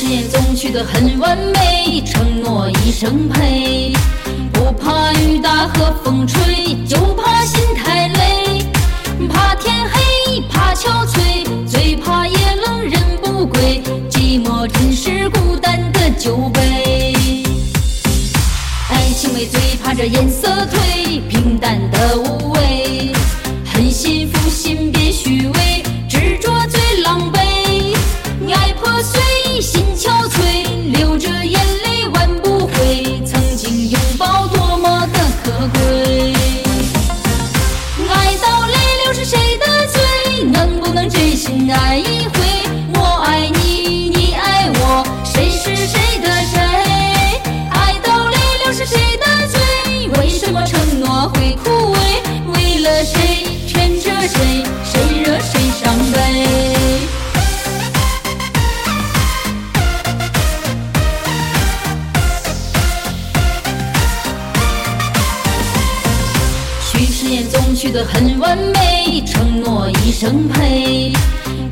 誓言总许的很完美，承诺一生陪。不怕雨打和风吹，就怕心太累。怕天黑，怕憔悴，最怕夜冷人不归。寂寞真是孤单的酒杯。爱情美，最怕这颜色褪，平淡的无味。很幸福，心心爱一回？总许得很完美，承诺一生陪。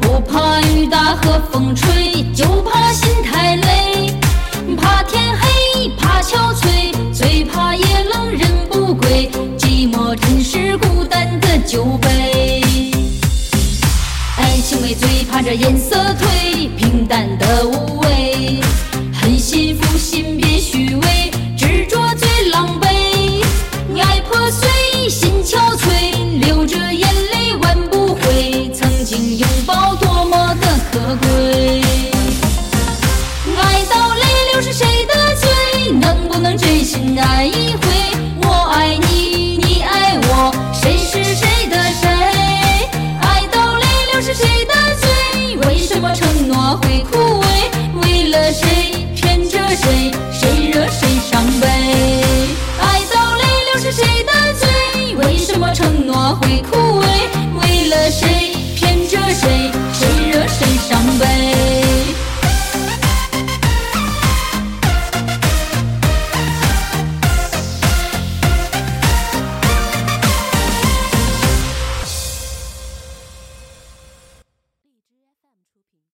不怕雨打和风吹，就怕心太累。怕天黑，怕憔悴，最怕夜冷人不归。寂寞真是孤单的酒杯。爱情美，最怕这颜色褪，平淡的无。拥抱多么的可贵爱到泪流是谁的罪能不能真心爱一回我爱你你爱我谁是谁的谁爱到泪流是谁的罪为什么承诺会枯萎？为了谁骗着谁？somebody